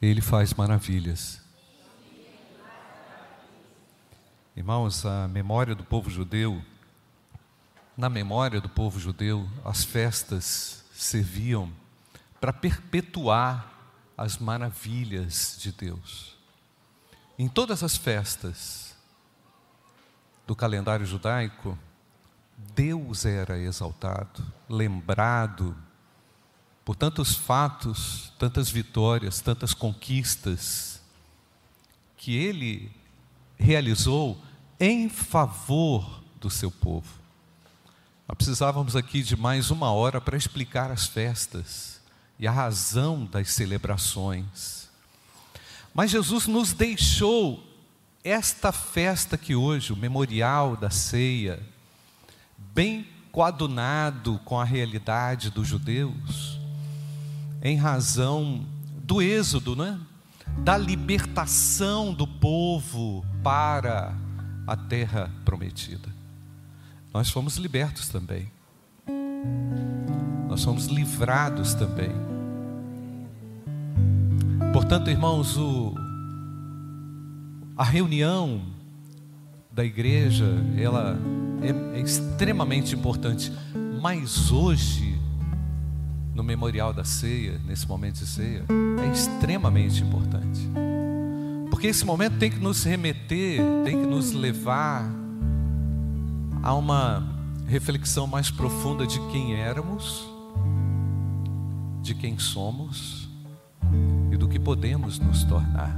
Ele faz maravilhas. Irmãos, a memória do povo judeu, na memória do povo judeu, as festas serviam para perpetuar as maravilhas de Deus. Em todas as festas do calendário judaico, Deus era exaltado, lembrado por tantos fatos, tantas vitórias, tantas conquistas que ele realizou em favor do seu povo. Nós precisávamos aqui de mais uma hora para explicar as festas e a razão das celebrações. Mas Jesus nos deixou esta festa que hoje, o memorial da ceia, bem coadunado com a realidade dos judeus, em razão do êxodo, né? da libertação do povo para a terra prometida. Nós fomos libertos também. Nós fomos livrados também. Portanto, irmãos, o, a reunião da igreja, ela é, é extremamente importante. Mas hoje, no memorial da ceia, nesse momento de ceia, é extremamente importante. Porque esse momento tem que nos remeter, tem que nos levar a uma reflexão mais profunda de quem éramos, de quem somos e do que podemos nos tornar.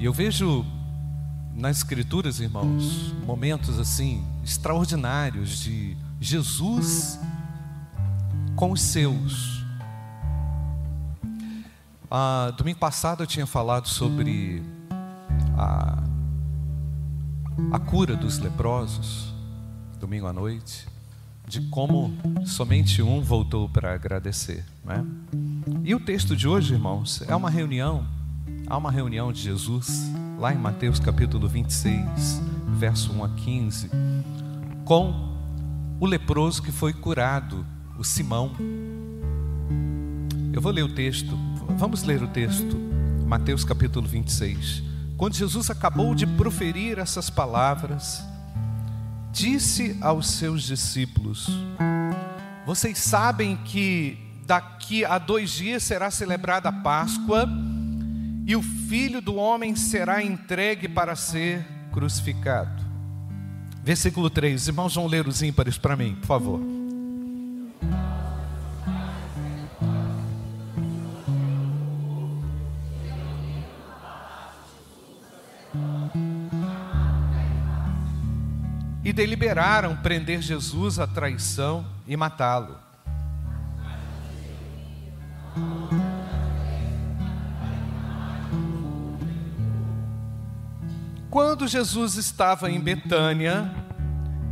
E eu vejo nas Escrituras, irmãos, momentos assim extraordinários de Jesus com os seus. Ah, domingo passado eu tinha falado sobre a, a cura dos leprosos, domingo à noite, de como somente um voltou para agradecer. Né? E o texto de hoje, irmãos, é uma reunião, há uma reunião de Jesus lá em Mateus capítulo 26, verso 1 a 15, com o leproso que foi curado, o Simão. Eu vou ler o texto, vamos ler o texto, Mateus capítulo 26. Quando Jesus acabou de proferir essas palavras, disse aos seus discípulos: Vocês sabem que daqui a dois dias será celebrada a Páscoa e o filho do homem será entregue para ser crucificado. Versículo 3, irmãos vão ler os ímpares para mim, por favor. E deliberaram prender Jesus à traição e matá-lo. Quando Jesus estava em Betânia,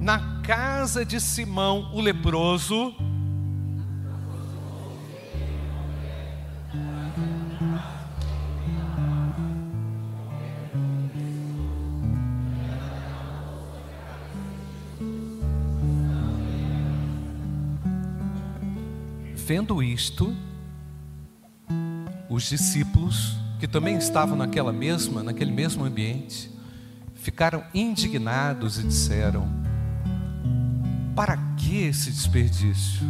na casa de Simão o leproso, Vendo isto, os discípulos que também estavam naquela mesma, naquele mesmo ambiente, ficaram indignados e disseram: Para que esse desperdício?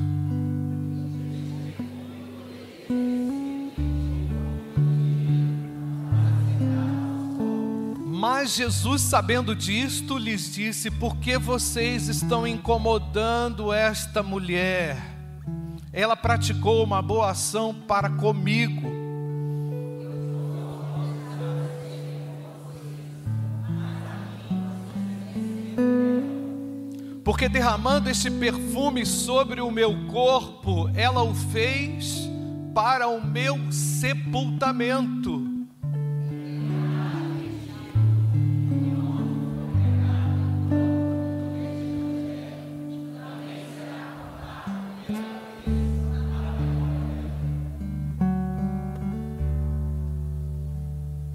Mas Jesus, sabendo disto, lhes disse: Por que vocês estão incomodando esta mulher? Ela praticou uma boa ação para comigo derramando este perfume sobre o meu corpo, ela o fez para o meu sepultamento.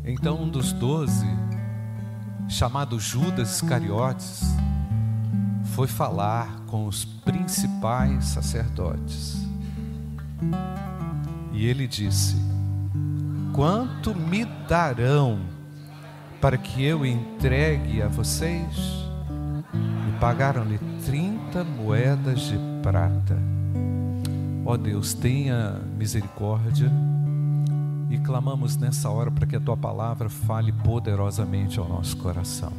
Então um dos doze, chamado Judas Iscariotes, foi falar com os principais sacerdotes E ele disse: Quanto me darão para que eu entregue a vocês? E pagaram-lhe 30 moedas de prata. Ó Deus, tenha misericórdia e clamamos nessa hora para que a tua palavra fale poderosamente ao nosso coração.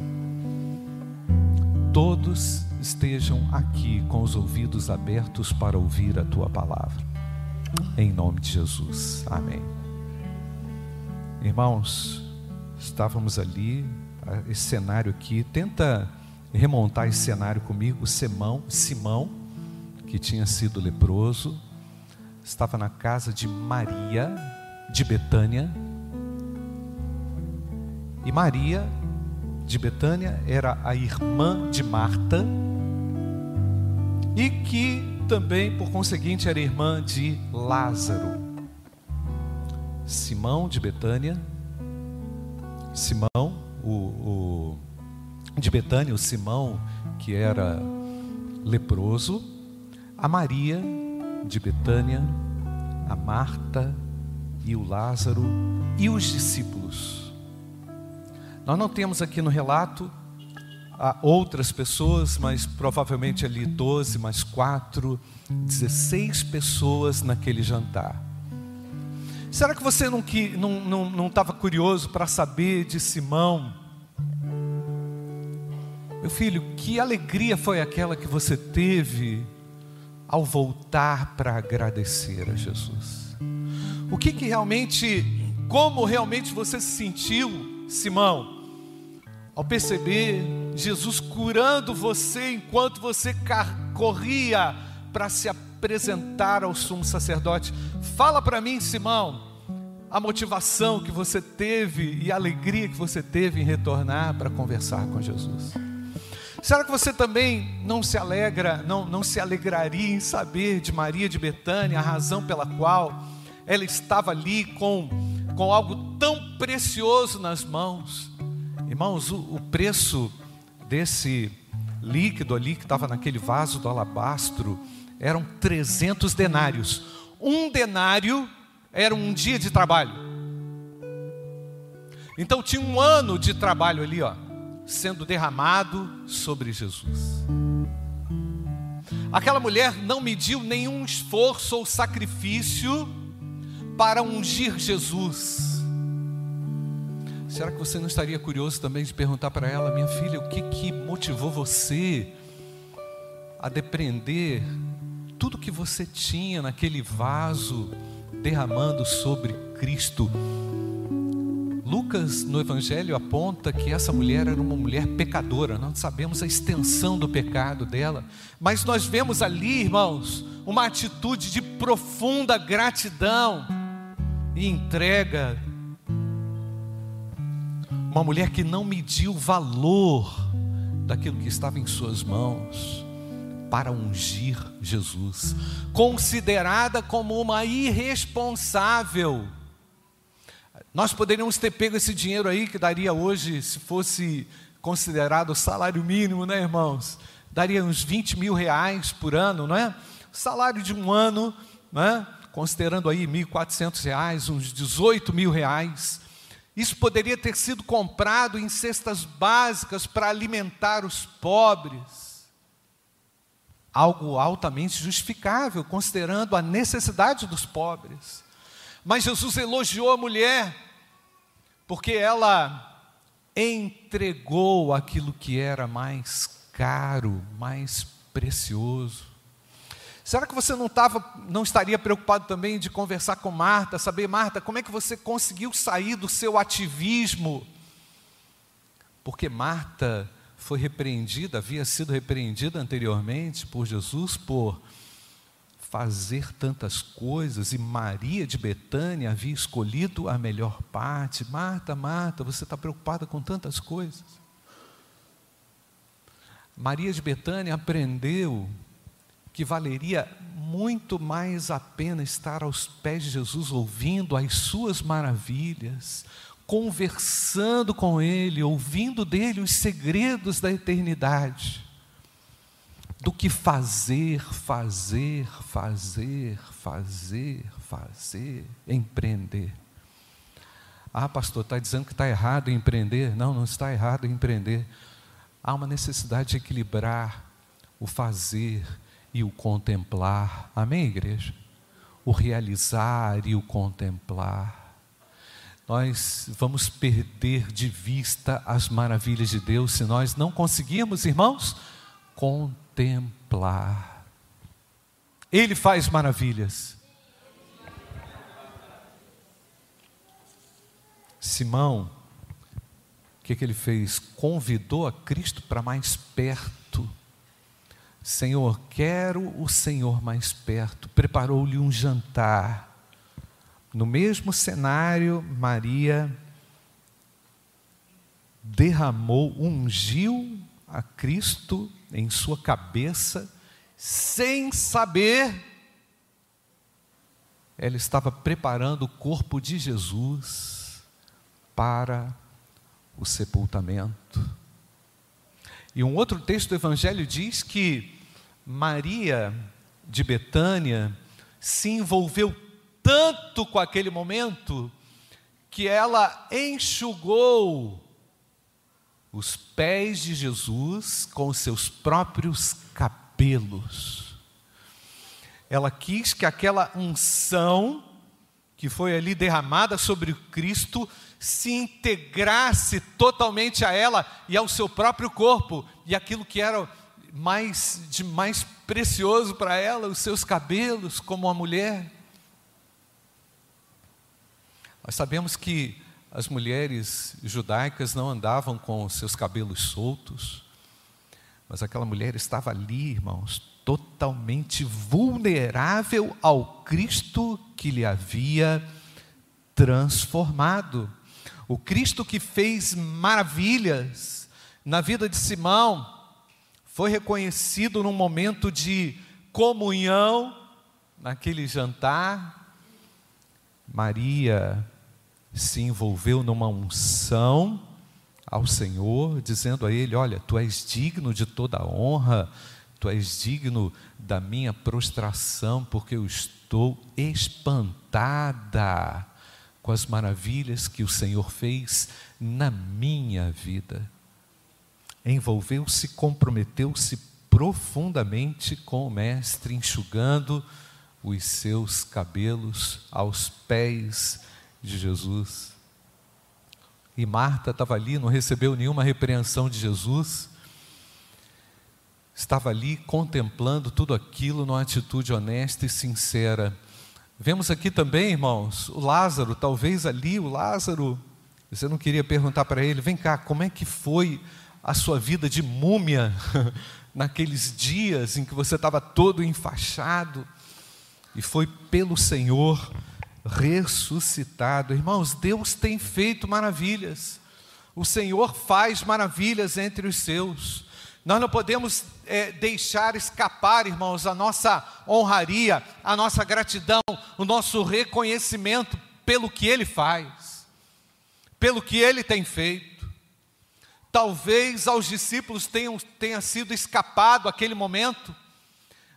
Todos estejam aqui com os ouvidos abertos para ouvir a tua palavra. Em nome de Jesus. Amém. Irmãos, estávamos ali, esse cenário aqui, tenta remontar esse cenário comigo, Simão, Simão, que tinha sido leproso, estava na casa de Maria, de Betânia. E Maria, de Betânia, era a irmã de Marta, e que também, por conseguinte, era irmã de Lázaro. Simão de Betânia, Simão, o, o de Betânia, o Simão que era leproso, a Maria de Betânia, a Marta e o Lázaro e os discípulos. Nós não temos aqui no relato a outras pessoas, mas provavelmente ali 12 mais 4, 16 pessoas naquele jantar. Será que você não estava não, não, não curioso para saber de Simão? Meu filho, que alegria foi aquela que você teve ao voltar para agradecer a Jesus? O que, que realmente, como realmente você se sentiu, Simão, ao perceber Jesus curando você enquanto você corria para se apresentar ao sumo sacerdote? Fala para mim, Simão, a motivação que você teve e a alegria que você teve em retornar para conversar com Jesus. Será que você também não se alegra, não, não se alegraria em saber de Maria de Betânia, a razão pela qual ela estava ali com, com algo tão precioso nas mãos? Irmãos, o, o preço desse líquido ali que estava naquele vaso do alabastro eram 300 denários. Um denário era um dia de trabalho. Então tinha um ano de trabalho ali, ó sendo derramado sobre Jesus. Aquela mulher não mediu nenhum esforço ou sacrifício para ungir Jesus. Será que você não estaria curioso também de perguntar para ela, minha filha, o que, que motivou você a depreender tudo que você tinha naquele vaso derramando sobre Cristo? Lucas no Evangelho aponta que essa mulher era uma mulher pecadora, nós sabemos a extensão do pecado dela, mas nós vemos ali, irmãos, uma atitude de profunda gratidão e entrega. Uma mulher que não mediu o valor daquilo que estava em suas mãos para ungir Jesus, considerada como uma irresponsável nós poderíamos ter pego esse dinheiro aí, que daria hoje, se fosse considerado o salário mínimo, né, irmãos? Daria uns 20 mil reais por ano, não é? salário de um ano, né? considerando aí 1.400 reais, uns 18 mil reais. Isso poderia ter sido comprado em cestas básicas para alimentar os pobres. Algo altamente justificável, considerando a necessidade dos pobres. Mas Jesus elogiou a mulher, porque ela entregou aquilo que era mais caro, mais precioso. Será que você não, tava, não estaria preocupado também de conversar com Marta, saber, Marta, como é que você conseguiu sair do seu ativismo? Porque Marta foi repreendida, havia sido repreendida anteriormente por Jesus por fazer tantas coisas e Maria de Betânia havia escolhido a melhor parte. Marta, Marta, você está preocupada com tantas coisas. Maria de Betânia aprendeu que valeria muito mais a pena estar aos pés de Jesus, ouvindo as suas maravilhas, conversando com Ele, ouvindo dele os segredos da eternidade do que fazer, fazer, fazer, fazer, fazer, empreender. Ah, pastor, está dizendo que está errado em empreender? Não, não está errado em empreender. Há uma necessidade de equilibrar o fazer e o contemplar. Amém, igreja? O realizar e o contemplar. Nós vamos perder de vista as maravilhas de Deus se nós não conseguirmos, irmãos, contemplar. Ele faz maravilhas. Simão, o que, que ele fez? Convidou a Cristo para mais perto. Senhor, quero o Senhor mais perto. Preparou-lhe um jantar. No mesmo cenário, Maria derramou, ungiu a Cristo em sua cabeça, sem saber, ela estava preparando o corpo de Jesus para o sepultamento. E um outro texto do Evangelho diz que Maria de Betânia se envolveu tanto com aquele momento que ela enxugou os pés de Jesus com seus próprios cabelos. Ela quis que aquela unção que foi ali derramada sobre Cristo se integrasse totalmente a ela e ao seu próprio corpo, e aquilo que era mais de mais precioso para ela, os seus cabelos, como uma mulher. Nós sabemos que as mulheres judaicas não andavam com os seus cabelos soltos, mas aquela mulher estava ali, irmãos, totalmente vulnerável ao Cristo que lhe havia transformado. O Cristo que fez maravilhas na vida de Simão foi reconhecido num momento de comunhão, naquele jantar. Maria se envolveu numa unção ao Senhor, dizendo a ele: Olha, tu és digno de toda a honra, tu és digno da minha prostração, porque eu estou espantada com as maravilhas que o Senhor fez na minha vida. Envolveu-se, comprometeu-se profundamente com o Mestre, enxugando os seus cabelos aos pés de Jesus. E Marta estava ali, não recebeu nenhuma repreensão de Jesus, estava ali contemplando tudo aquilo numa atitude honesta e sincera. Vemos aqui também, irmãos, o Lázaro, talvez ali o Lázaro, você não queria perguntar para ele, vem cá, como é que foi a sua vida de múmia naqueles dias em que você estava todo enfaixado e foi pelo Senhor ressuscitado. Irmãos, Deus tem feito maravilhas. O Senhor faz maravilhas entre os seus. Nós não podemos é, deixar escapar, irmãos, a nossa honraria, a nossa gratidão, o nosso reconhecimento pelo que Ele faz, pelo que Ele tem feito. Talvez aos discípulos tenham, tenha sido escapado aquele momento,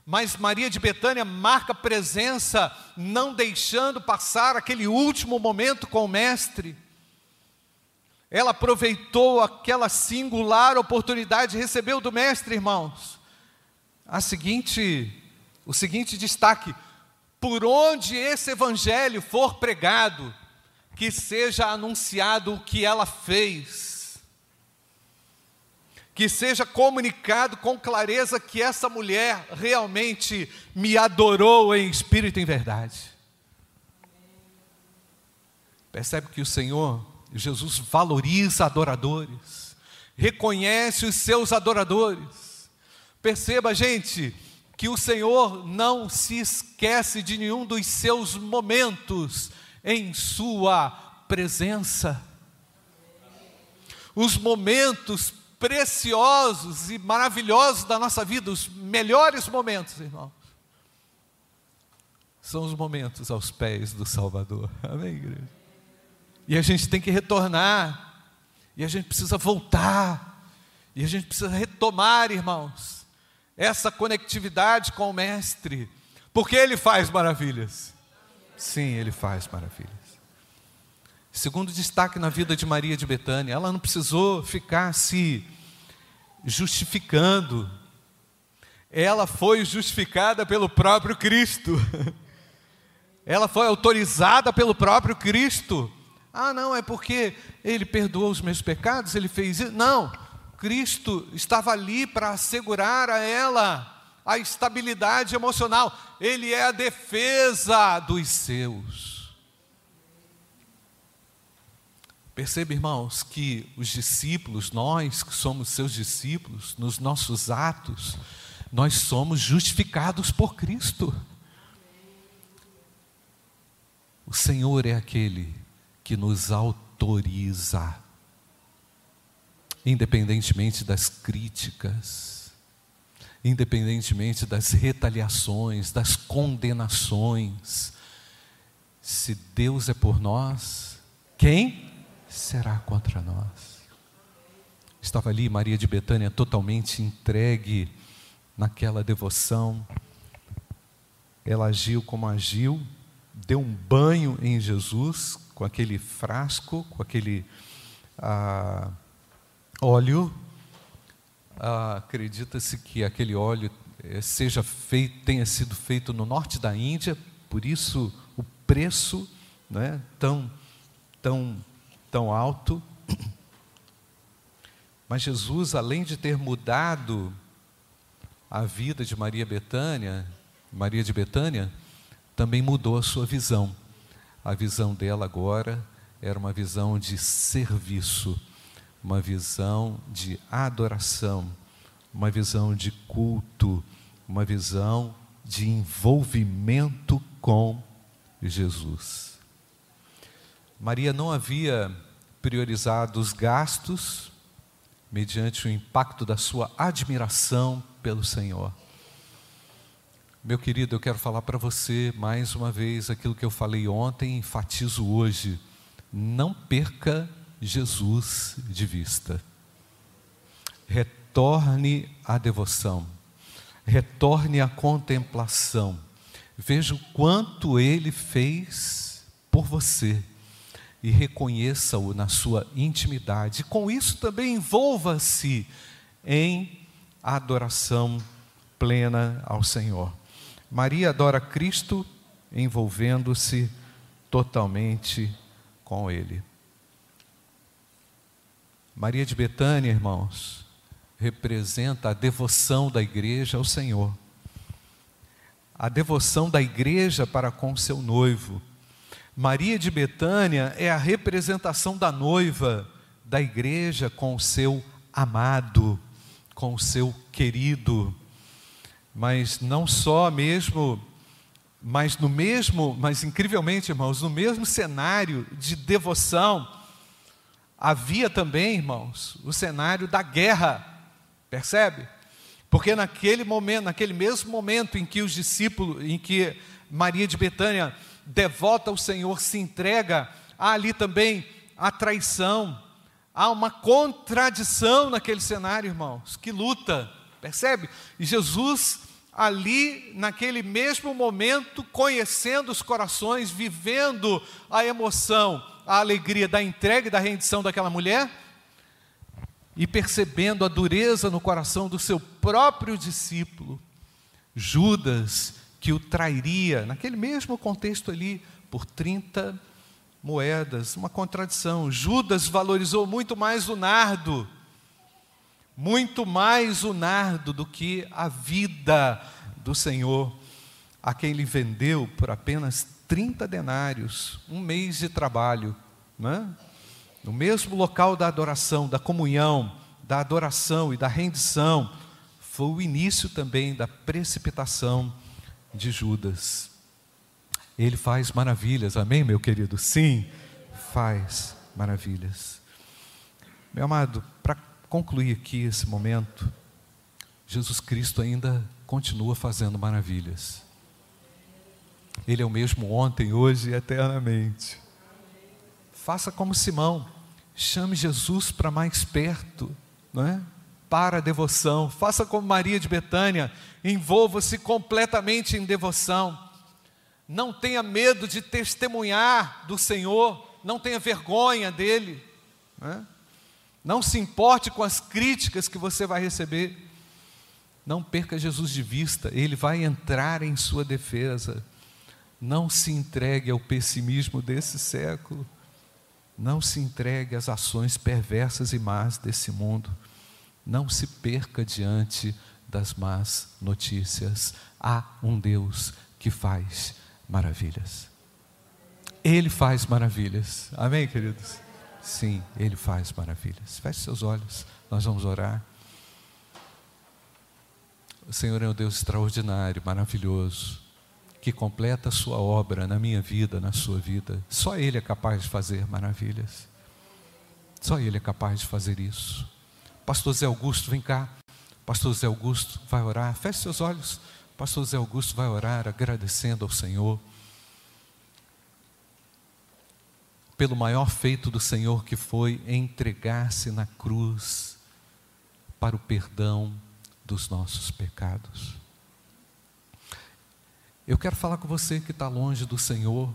mas Maria de Betânia marca presença, não deixando passar aquele último momento com o Mestre ela aproveitou aquela singular oportunidade, recebeu do mestre, irmãos. A seguinte, o seguinte destaque: por onde esse evangelho for pregado, que seja anunciado o que ela fez, que seja comunicado com clareza que essa mulher realmente me adorou em espírito e em verdade. Percebe que o Senhor Jesus valoriza adoradores, reconhece os seus adoradores. Perceba, gente, que o Senhor não se esquece de nenhum dos seus momentos em Sua presença. Os momentos preciosos e maravilhosos da nossa vida, os melhores momentos, irmãos, são os momentos aos pés do Salvador. Amém, igreja? E a gente tem que retornar. E a gente precisa voltar. E a gente precisa retomar, irmãos, essa conectividade com o Mestre. Porque Ele faz maravilhas. Sim, Ele faz maravilhas. Segundo destaque na vida de Maria de Betânia, ela não precisou ficar se justificando. Ela foi justificada pelo próprio Cristo. Ela foi autorizada pelo próprio Cristo. Ah, não, é porque ele perdoou os meus pecados, ele fez isso. Não, Cristo estava ali para assegurar a ela a estabilidade emocional. Ele é a defesa dos seus. Perceba, irmãos, que os discípulos, nós que somos seus discípulos, nos nossos atos, nós somos justificados por Cristo. O Senhor é aquele que nos autoriza, independentemente das críticas, independentemente das retaliações, das condenações. Se Deus é por nós, quem será contra nós? Estava ali Maria de Betânia totalmente entregue naquela devoção. Ela agiu como agiu, deu um banho em Jesus com aquele frasco, com aquele ah, óleo. Ah, Acredita-se que aquele óleo eh, seja feito, tenha sido feito no norte da Índia, por isso o preço né, tão, tão tão alto. Mas Jesus, além de ter mudado a vida de Maria Betânia, Maria de Betânia, também mudou a sua visão. A visão dela agora era uma visão de serviço, uma visão de adoração, uma visão de culto, uma visão de envolvimento com Jesus. Maria não havia priorizado os gastos mediante o impacto da sua admiração pelo Senhor. Meu querido, eu quero falar para você mais uma vez aquilo que eu falei ontem, enfatizo hoje. Não perca Jesus de vista. Retorne à devoção, retorne à contemplação. Veja o quanto ele fez por você e reconheça-o na sua intimidade. Com isso também envolva-se em adoração plena ao Senhor. Maria adora Cristo envolvendo-se totalmente com Ele. Maria de Betânia, irmãos, representa a devoção da igreja ao Senhor. A devoção da igreja para com seu noivo. Maria de Betânia é a representação da noiva da igreja com o seu amado, com o seu querido. Mas não só mesmo, mas no mesmo, mas incrivelmente, irmãos, no mesmo cenário de devoção, havia também, irmãos, o cenário da guerra. Percebe? Porque naquele momento, naquele mesmo momento em que os discípulos, em que Maria de Betânia devota ao Senhor, se entrega, há ali também a traição, há uma contradição naquele cenário, irmãos, que luta, percebe? E Jesus, ali, naquele mesmo momento, conhecendo os corações, vivendo a emoção, a alegria da entrega e da rendição daquela mulher, e percebendo a dureza no coração do seu próprio discípulo, Judas, que o trairia, naquele mesmo contexto ali, por 30 moedas, uma contradição. Judas valorizou muito mais o nardo, muito mais o nardo do que a vida do Senhor, a quem ele vendeu por apenas 30 denários, um mês de trabalho, é? no mesmo local da adoração, da comunhão, da adoração e da rendição, foi o início também da precipitação de Judas. Ele faz maravilhas, amém, meu querido? Sim, faz maravilhas. Meu amado, para concluir aqui esse momento, Jesus Cristo ainda continua fazendo maravilhas. Ele é o mesmo ontem, hoje e eternamente. Faça como Simão, chame Jesus para mais perto, não é? para a devoção. Faça como Maria de Betânia, envolva-se completamente em devoção. Não tenha medo de testemunhar do Senhor, não tenha vergonha dele. Né? Não se importe com as críticas que você vai receber. Não perca Jesus de vista, ele vai entrar em sua defesa. Não se entregue ao pessimismo desse século. Não se entregue às ações perversas e más desse mundo. Não se perca diante das más notícias. Há um Deus que faz maravilhas. Ele faz maravilhas. Amém, queridos? Sim, Ele faz maravilhas. Feche seus olhos, nós vamos orar. O Senhor é um Deus extraordinário, maravilhoso, que completa a sua obra na minha vida, na sua vida. Só Ele é capaz de fazer maravilhas. Só Ele é capaz de fazer isso. Pastor Zé Augusto, vem cá. Pastor Zé Augusto vai orar. Feche seus olhos. Pastor Zé Augusto vai orar agradecendo ao Senhor pelo maior feito do Senhor que foi entregar-se na cruz para o perdão dos nossos pecados. Eu quero falar com você que está longe do Senhor.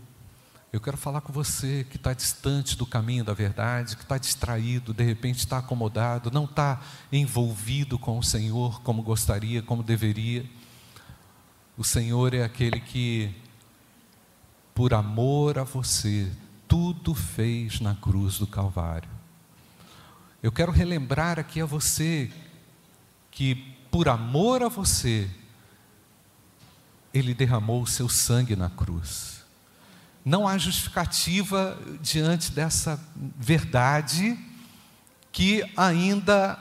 Eu quero falar com você que está distante do caminho da verdade, que está distraído, de repente está acomodado, não está envolvido com o Senhor como gostaria, como deveria. O Senhor é aquele que, por amor a você, tudo fez na cruz do Calvário. Eu quero relembrar aqui a você que por amor a você, Ele derramou o seu sangue na cruz. Não há justificativa diante dessa verdade que ainda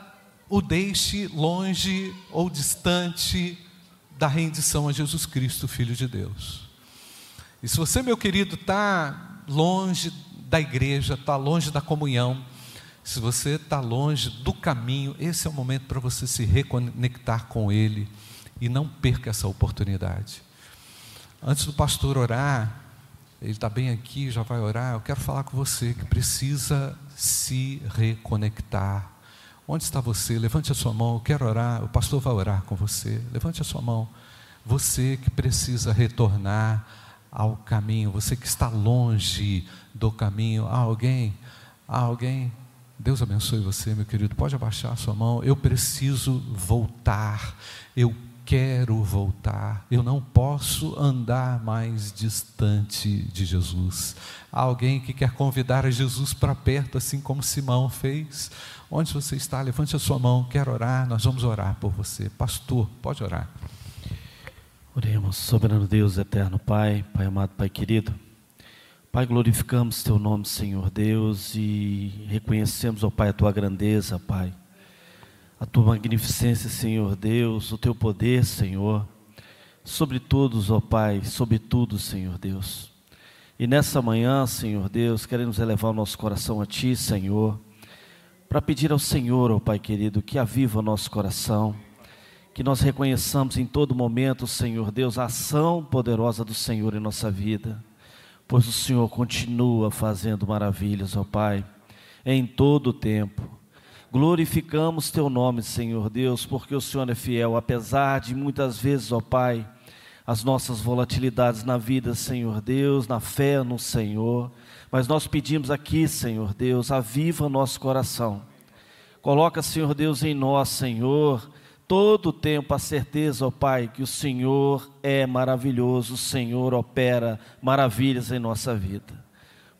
o deixe longe ou distante da rendição a Jesus Cristo, Filho de Deus. E se você, meu querido, está longe da igreja, está longe da comunhão, se você está longe do caminho, esse é o momento para você se reconectar com Ele e não perca essa oportunidade. Antes do pastor orar, ele está bem aqui, já vai orar. Eu quero falar com você que precisa se reconectar. Onde está você? Levante a sua mão, eu quero orar. O pastor vai orar com você. Levante a sua mão. Você que precisa retornar ao caminho, você que está longe do caminho. Há alguém? Há alguém? Deus abençoe você, meu querido. Pode abaixar a sua mão. Eu preciso voltar. Eu quero voltar. Eu não posso andar mais distante de Jesus. Há alguém que quer convidar a Jesus para perto, assim como Simão fez. Onde você está? Levante a sua mão. Quero orar. Nós vamos orar por você. Pastor, pode orar. Oremos, soberano Deus, eterno Pai, Pai amado, Pai querido. Pai, glorificamos Teu nome, Senhor Deus, e reconhecemos, ó Pai, a Tua grandeza, Pai, a Tua magnificência, Senhor Deus, o Teu poder, Senhor, sobre todos, ó Pai, sobre tudo, Senhor Deus. E nessa manhã, Senhor Deus, queremos elevar o nosso coração a Ti, Senhor, para pedir ao Senhor, ó Pai querido, que aviva o nosso coração, que nós reconheçamos em todo momento, Senhor Deus, a ação poderosa do Senhor em nossa vida pois o Senhor continua fazendo maravilhas, ó Pai, em todo o tempo. Glorificamos Teu nome, Senhor Deus, porque o Senhor é fiel, apesar de muitas vezes, ó Pai, as nossas volatilidades na vida, Senhor Deus, na fé no Senhor, mas nós pedimos aqui, Senhor Deus, aviva nosso coração. Coloca, Senhor Deus, em nós, Senhor, todo tempo a certeza, ó Pai, que o Senhor é maravilhoso, o Senhor opera maravilhas em nossa vida.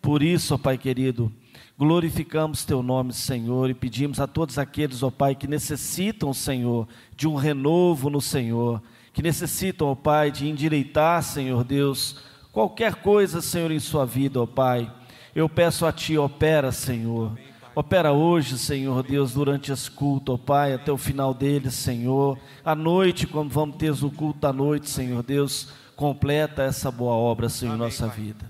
Por isso, ó Pai querido, glorificamos Teu nome, Senhor, e pedimos a todos aqueles, ó Pai, que necessitam, Senhor, de um renovo no Senhor, que necessitam, ó Pai, de endireitar, Senhor Deus, qualquer coisa, Senhor, em sua vida, ó Pai. Eu peço a Ti, opera, Senhor. Opera hoje, Senhor Deus, durante esse culto, ó Pai, até o final dele, Senhor. À noite, quando vamos ter o culto da noite, Senhor Deus, completa essa boa obra, Senhor, em nossa pai. vida.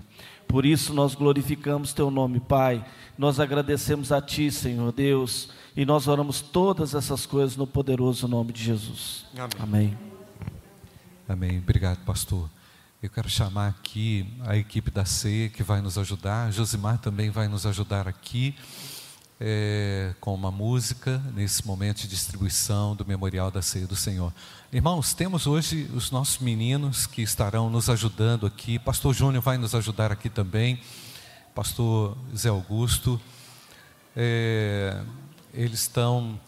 Por isso nós glorificamos Teu nome, Pai. Nós agradecemos a Ti, Senhor Deus, e nós oramos todas essas coisas no poderoso nome de Jesus. Amém. Amém. Amém. Obrigado, pastor. Eu quero chamar aqui a equipe da ceia que vai nos ajudar. Josimar também vai nos ajudar aqui. É, com uma música nesse momento de distribuição do Memorial da Ceia do Senhor. Irmãos, temos hoje os nossos meninos que estarão nos ajudando aqui. Pastor Júnior vai nos ajudar aqui também. Pastor Zé Augusto. É, eles estão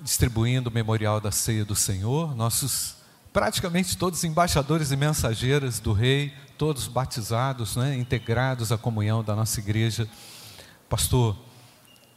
distribuindo o Memorial da Ceia do Senhor. Nossos praticamente todos embaixadores e mensageiras do Rei, todos batizados, né, integrados à comunhão da nossa igreja. Pastor,